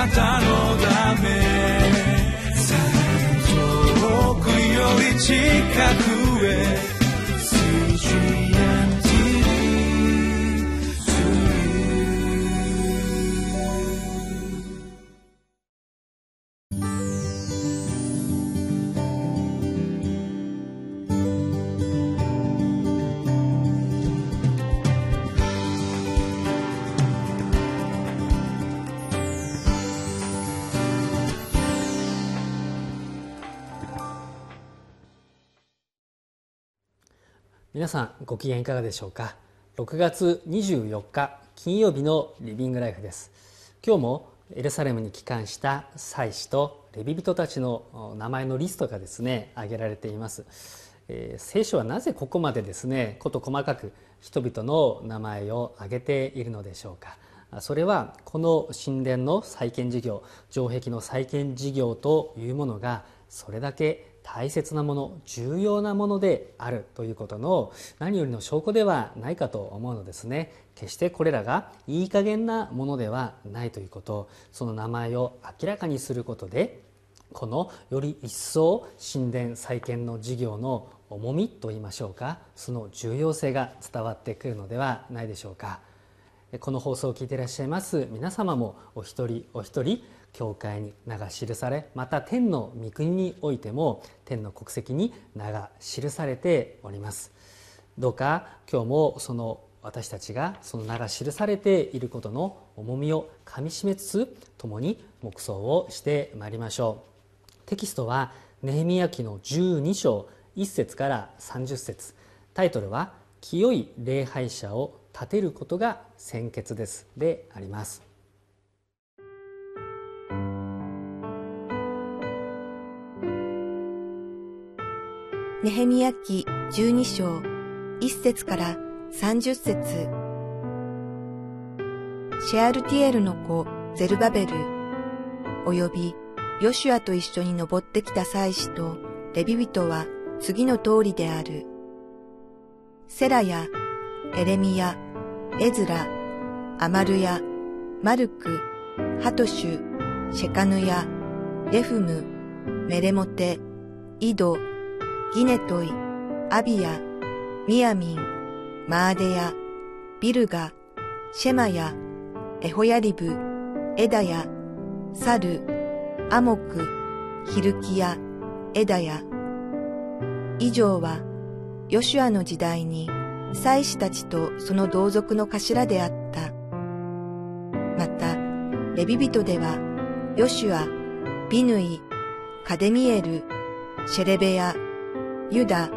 なたのため。遠くより近く。皆さんご機嫌いかがでしょうか？6月24日金曜日のリビングライフです。今日もエルサレムに帰還した祭司とレビ人たちの名前のリストがですね挙げられています、えー、聖書はなぜここまでですねこと細かく人々の名前を挙げているのでしょうか？それはこの神殿の再建事業城壁の再建事業というものがそれだけ大切なもの重要なものであるということの何よりの証拠ではないかと思うのですね。決してこれらがいい加減なものではないということ。その名前を明らかにすることでこのより一層神殿再建の事業の重みといいましょうか。その重要性が伝わってくるのではないでしょうか。この放送を聞いていらっしゃいます皆様もお一人お一人教会に名が記されまた天の御国においても天の国籍に名が記されております。どうか今日もその私たちがその名が記されていることの重みをかみしめつつ共に黙想をしてまいりましょう。テキストはネヘミヤ記の12章1節から30節。タイトルは「清い礼拝者を立てることが先決です」であります。ネヘミヤ記12章1節から30節シェアルティエルの子ゼルバベル及びヨシュアと一緒に登ってきた祭司とレビ人は次の通りである。セラやエレミヤ、エズラ、アマルヤ、マルク、ハトシュ、シェカヌヤ、レフム、メレモテ、イド、ギネトイ、アビヤ、ミヤミン、マーデヤ、ビルガ、シェマヤ、エホヤリブ、エダヤ、サル、アモク、ヒルキヤ、エダヤ。以上は、ヨシュアの時代に、祭司たちとその同族の頭であった。また、レビ人では、ヨシュア、ビヌイ、カデミエル、シェレベヤ、ユダ、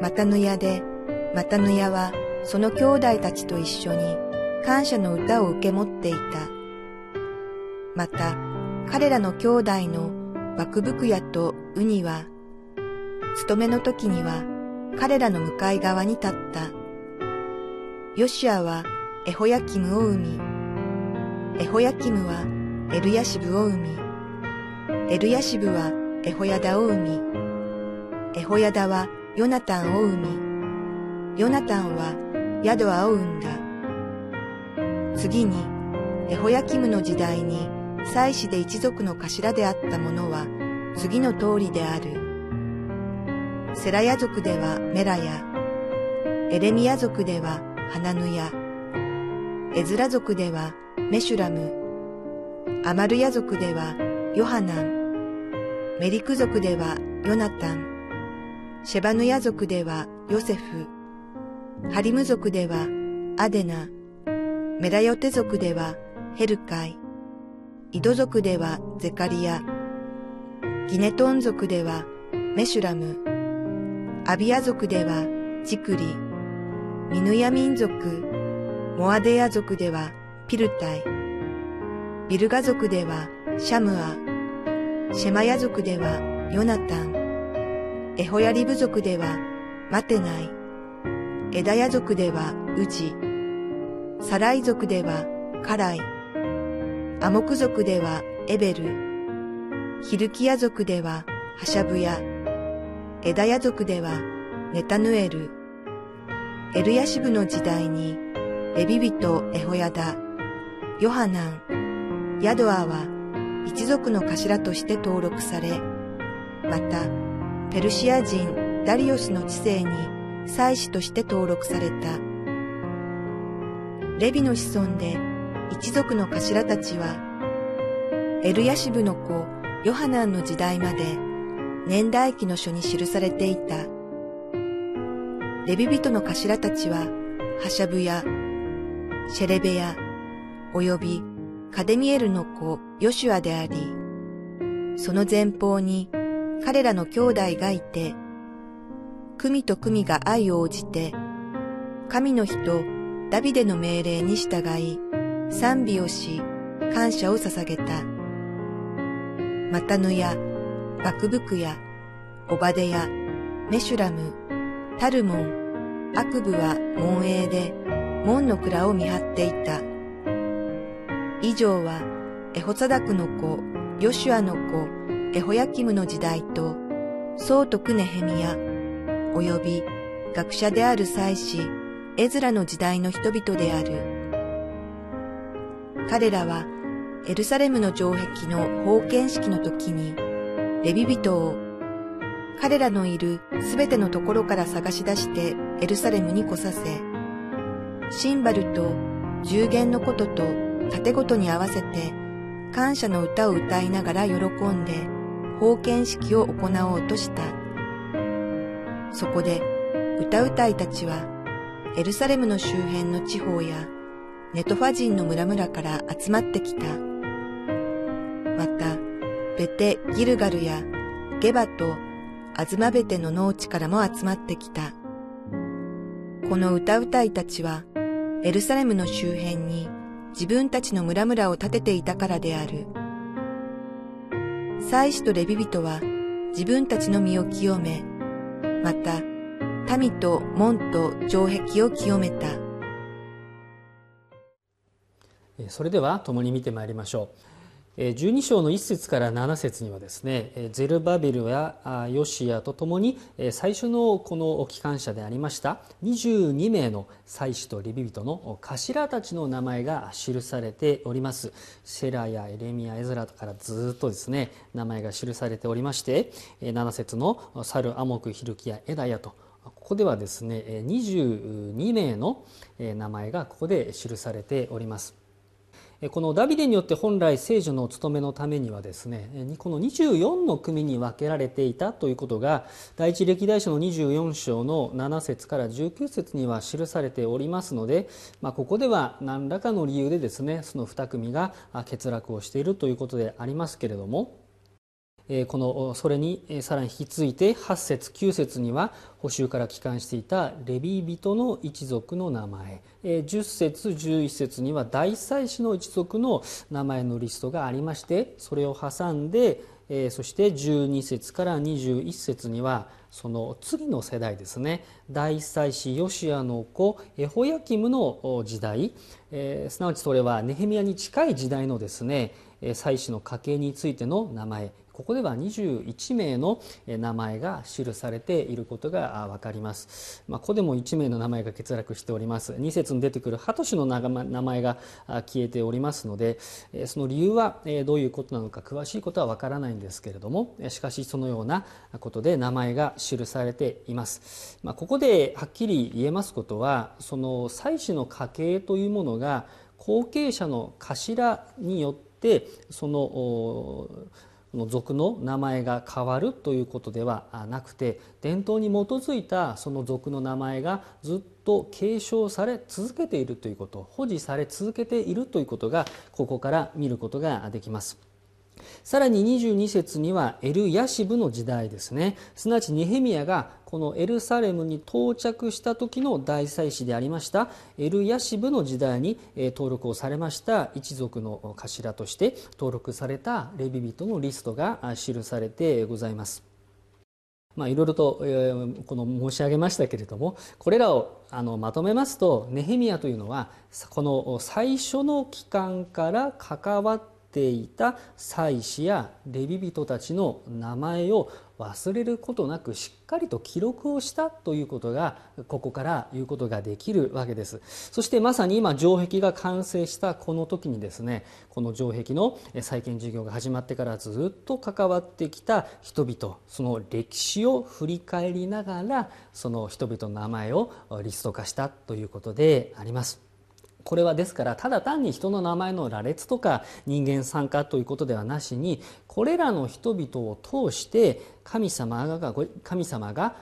マタヌヤで、マタヌヤはその兄弟たちと一緒に感謝の歌を受け持っていた。また、彼らの兄弟のバクブクヤとウニは、勤めの時には彼らの向かい側に立った。ヨシアはエホヤキムを生み、エホヤキムはエルヤシブを生み、エルヤシブはエホヤダを生み、エホヤダはヨナタンを生み、ヨナタンはヤドアを生んだ。次に、エホヤキムの時代に祭司で一族の頭であった者は次の通りである。セラヤ族ではメラヤ、エレミヤ族ではハナヌヤ、エズラ族ではメシュラム、アマルヤ族ではヨハナン、メリク族ではヨナタン、シェバヌヤ族ではヨセフ、ハリム族ではアデナ、メラヨテ族ではヘルカイ、イド族ではゼカリア、ギネトン族ではメシュラム、アビア族ではジクリ、ミヌヤ民族、モアデヤ族ではピルタイ、ビルガ族ではシャムア、シェマヤ族ではヨナタン、エホヤリ部族ではマテナイ、エダヤ族ではウジ、サライ族ではカライ、アモク族ではエベル、ヒルキヤ族ではハシャブヤ、エダヤ族ではネタヌエル、エルヤシブの時代にレビビトエホヤダ、ヨハナン、ヤドアは一族の頭として登録され、また、ペルシア人ダリオスの知性に祭司として登録された。レビの子孫で一族の頭たちは、エルヤシブの子ヨハナンの時代まで年代記の書に記されていた。レビ人の頭たちは、ハシャブや、シェレベヤ、およびカデミエルの子ヨシュアであり、その前方に彼らの兄弟がいて、組と組が愛を応じて、神の人ダビデの命令に従い、賛美をし、感謝を捧げた。マタヌや、バクブクや、オバデや、メシュラム、タルモン、アクブは門営で、門の蔵を見張っていた。以上は、エホサダクの子、ヨシュアの子、エホヤキムの時代と、ソートクネヘミヤ、および学者である祭司、エズラの時代の人々である。彼らはエルサレムの城壁の封建式の時に、レビ人を彼らのいるすべてのところから探し出してエルサレムに来させ、シンバルと十弦のことと盾ごとに合わせて感謝の歌を歌いながら喜んで封建式を行おうとした。そこで歌うたいたちはエルサレムの周辺の地方やネトファ人の村々から集まってきた。また、ベテ・ギルガルやゲバとアズマベテの農地からも集まってきた。この歌うたいたちは、エルサレムの周辺に自分たちの村々を建てていたからである。祭司とレビ人は自分たちの身を清め、また民と門と城壁を清めた。それでは共に見てまいりましょう12章の1節から7節にはですねゼルバベルやヨシアとともに最初のこの機関車でありました22名の祭司とレビ人の頭たちの名前が記されております。セラやエレミアエズラからずっとですね名前が記されておりまして7節のサルアモクヒルキやエダヤとここではですね22名の名前がここで記されております。このダビデによって本来聖女の務めのためにはですねこの24の組に分けられていたということが第一歴代書の24章の7節から19節には記されておりますので、まあ、ここでは何らかの理由でですねその2組が欠落をしているということでありますけれどもこのそれにさらに引き継いで8節9節には補修から帰還していたレビー人の一族の名前。10節11節には大祭司の一族の名前のリストがありましてそれを挟んでそして12節から21節にはその次の世代ですね。大祭司ヨシアの子エホヤキムの時代。すなわちそれはネヘミヤに近い時代のですね祭司の家系についての名前ここでは21名の名前が記されていることが分かります。まあ、ここでも1名の名前が欠落しております。2節に出てくるハトシの名前が消えておりますので、その理由はどういうことなのか詳しいことは分からないんですけれども、しかしそのようなことで名前が記されています。まあ、ここではっきり言えますことは、その祭祀の家系というものが後継者の頭によってそのの族の名前が変わるということではなくて伝統に基づいたその族の名前がずっと継承され続けているということ保持され続けているということがここから見ることができます。さらに22節にはエル・ヤシブの時代ですねすなわちネヘミヤがこのエルサレムに到着した時の大祭司でありましたエル・ヤシブの時代に登録をされました一族の頭として登録されたレビ人のリストが記されてございます。まあ、いろいろと、えこの申し上げましたけれどもこれらをあのまとめますとネヘミヤというのはこの最初の期間から関わっっていた祭司やレビ人たちの名前を忘れることなくしっかりと記録をしたということがここから言うことができるわけです。そしてまさに今城壁が完成したこの時にですねこの城壁の再建事業が始まってからずっと関わってきた人々その歴史を振り返りながらその人々の名前をリスト化したということであります。これはですからただ単に人の名前の羅列とか人間参加ということではなしにこれらの人々を通して神様が神様が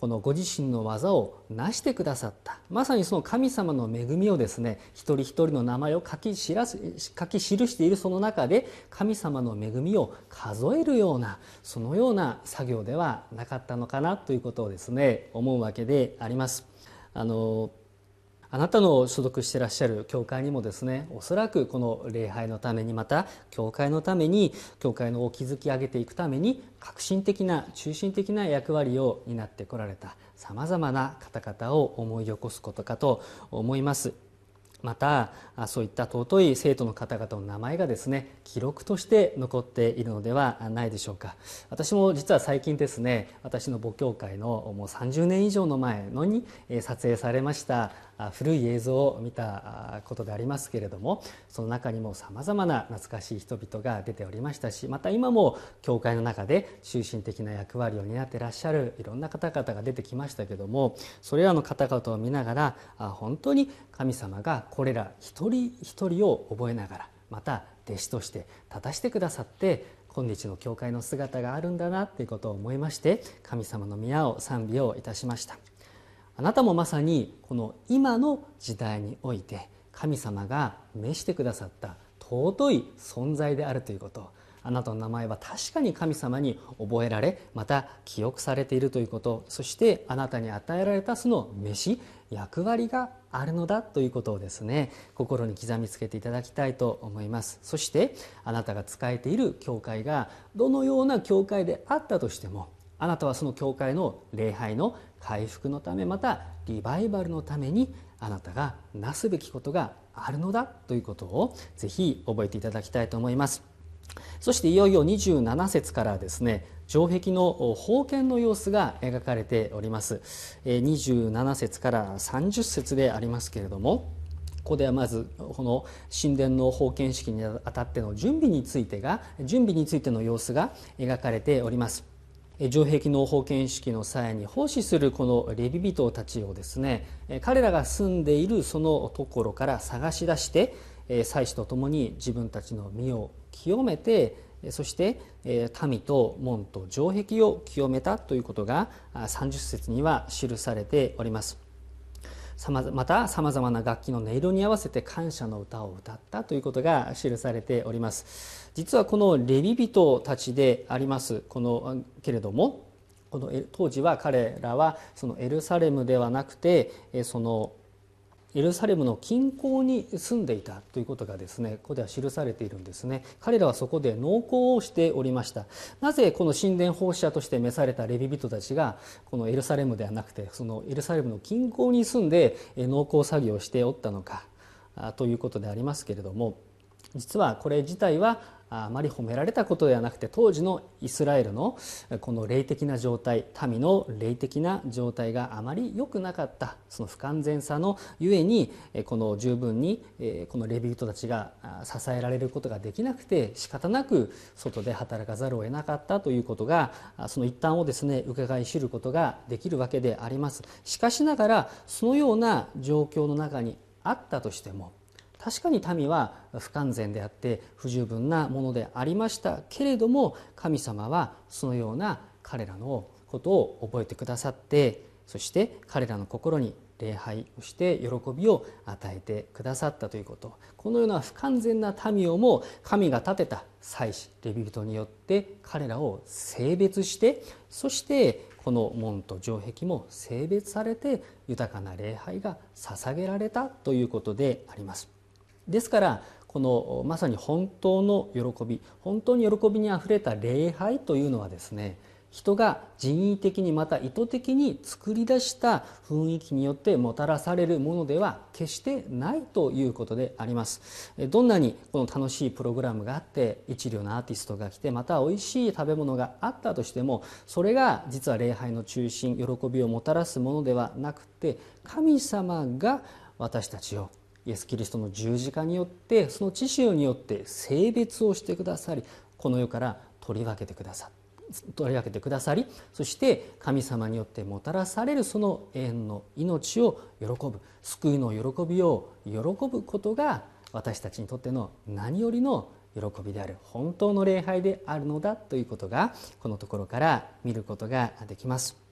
このご自身の技を成してくださったまさにその神様の恵みをですね一人一人の名前を書き知ら書き記しているその中で神様の恵みを数えるようなそのような作業ではなかったのかなということをですね思うわけであります。あのあなたの所属してらっしゃる教会にもですねおそらくこの礼拝のためにまた教会のために教会のを築き上げていくために革新的な中心的な役割を担ってこられたさまざまな方々を思い起こすことかと思います。またそういった尊い生徒の方々の名前がですね記録として残っているのではないでしょうか私も実は最近ですね私の母教会のもう30年以上の前のに撮影されました古い映像を見たことでありますけれどもその中にもさまざまな懐かしい人々が出ておりましたしまた今も教会の中で中心的な役割を担ってらっしゃるいろんな方々が出てきましたけどもそれらの方々を見ながら本当に神様がこれら一人一人を覚えながらまた弟子として立たしてくださって今日の教会の姿があるんだなということを思いまして神様の宮を賛美をいたしました。あなたもまさにこの今の時代において神様が召してくださった尊い存在であるということ。あなたの名前は確かに神様に覚えられまた記憶されているということ。そしてあなたに与えられたその飯役割があるのだということをですね心に刻みつけていただきたいと思います。そしてあなたが仕えている教会がどのような教会であったとしてもあなたはその教会の礼拝の回復のためまたリバイバルのためにあなたがなすべきことがあるのだということをぜひ覚えていただきたいと思います。そしていよいよ27節からですね城壁の封建の様子が描かれております。27節から30節でありますけれどもここではまずこの神殿の封建式にあたっての準備についてが準備についての様子が描かれております。城壁の封建式の際に奉仕するこのレビ人たちをですね彼らが住んでいるそのところから探し出して祭司と共に自分たちの身を清めてそして民と門と城壁を清めたということが30節には記されております。またさまざまな楽器の音色に合わせて感謝の歌を歌ったということが記されております。実はこのレビ人たちでありますこのけれどもこの当時は彼らはそのエルサレムではなくてそのエルサレムの近郊に住んでいたということがですねここでは記されているんですね。彼らはそこで農耕をしておりました。なぜこの神殿奉仕者として召されたレビ人たちがこのエルサレムではなくてそのエルサレムの近郊に住んで農耕作業をしておったのかということでありますけれども実はこれ自体はあまり褒められたことではなくて当時のイスラエルのこの霊的な状態民の霊的な状態があまり良くなかったその不完全さのゆえにこの十分にこのレビ人たちが支えられることができなくて仕方なく外で働かざるを得なかったということがその一端をですね伺い知ることができるわけであります。しかしながらそのような状況の中にあったとしても確かに民は不完全であって不十分なものでありましたけれども神様はそのような彼らのことを覚えてくださってそして彼らの心に礼拝をして喜びを与えてくださったということこのような不完全な民をも神が立てた祭司レビ人によって彼らを性別してそしてこの門と城壁も性別されて豊かな礼拝が捧げられたということであります。ですからこのまさに本当の喜び本当に喜びにあふれた礼拝というのはですね人が人為的にまた意図的に作り出した雰囲気によってもたらされるものでは決してないということであります。どんなにこの楽しいプログラムがあって一流のアーティストが来てまた美味しい食べ物があったとしてもそれが実は礼拝の中心喜びをもたらすものではなくて神様が私たちをイエス・キリストの十字架によってその知識によって性別をしてくださりこの世から取り分けてくださ取り分けてくださりそして神様によってもたらされるその永遠の命を喜ぶ救いの喜びを喜ぶことが私たちにとっての何よりの喜びである本当の礼拝であるのだということがこのところから見ることができます。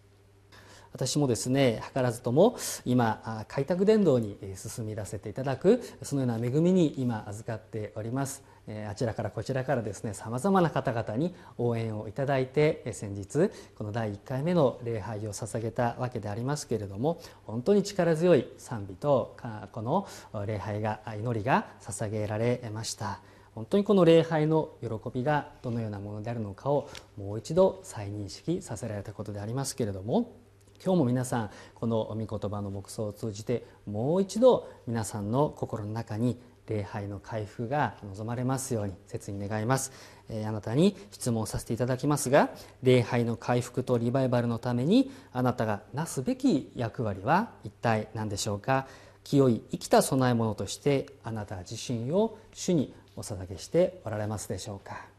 私もですね図らずとも今開拓伝道に進み出せていただくそのような恵みに今預かっております。あちらからこちらからですねさまざまな方々に応援をいただいて先日この第1回目の礼拝を捧げたわけでありますけれども本当に力強い賛美とこの礼拝が祈りが捧げられました。本当にこの礼拝の喜びがどのようなものであるのかをもう一度再認識させられたことでありますけれども今日も皆さんこの御言葉の黙想を通じてもう一度皆さんの心の中に礼拝の回復が望まれますように切に願います、えー、あなたに質問させていただきますが礼拝の回復とリバイバルのためにあなたがなすべき役割は一体何でしょうか？清い生きた供え物としてあなた自身を主にお捧げしておられますでしょうか？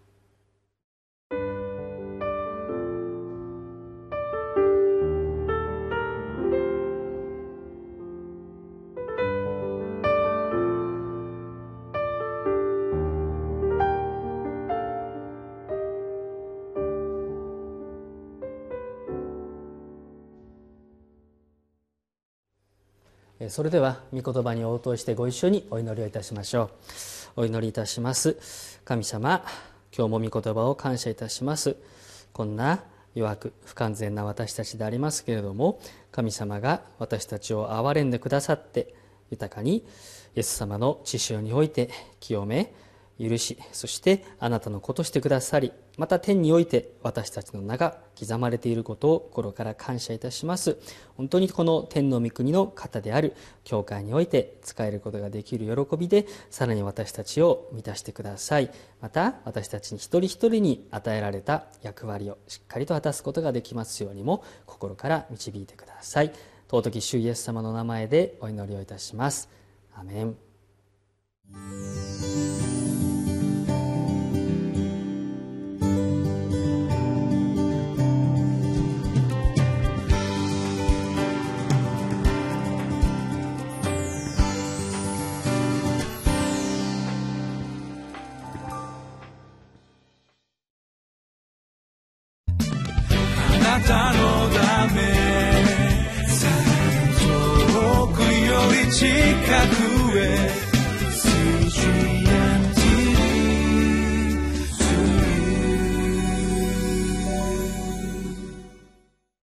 それでは御言葉に応答してご一緒にお祈りをいたしましょう。お祈りいたします。神様今日も御言葉を感謝いたします。こんな弱く不完全な私たちでありますけれども神様が私たちを憐れんでくださって豊かにイエス様の血潮において清め許しそしてあなたの子としてくださりまた天において私たちの名が刻まれていることを心から感謝いたします。本当にこの天の御国の方である教会において使えることができる喜びでさらに私たちを満たしてください。また私たちに一人一人に与えられた役割をしっかりと果たすことができますようにも心から導いてください。尊き主イエス様の名前でお祈りをいたします。アメン。遠くより近くへ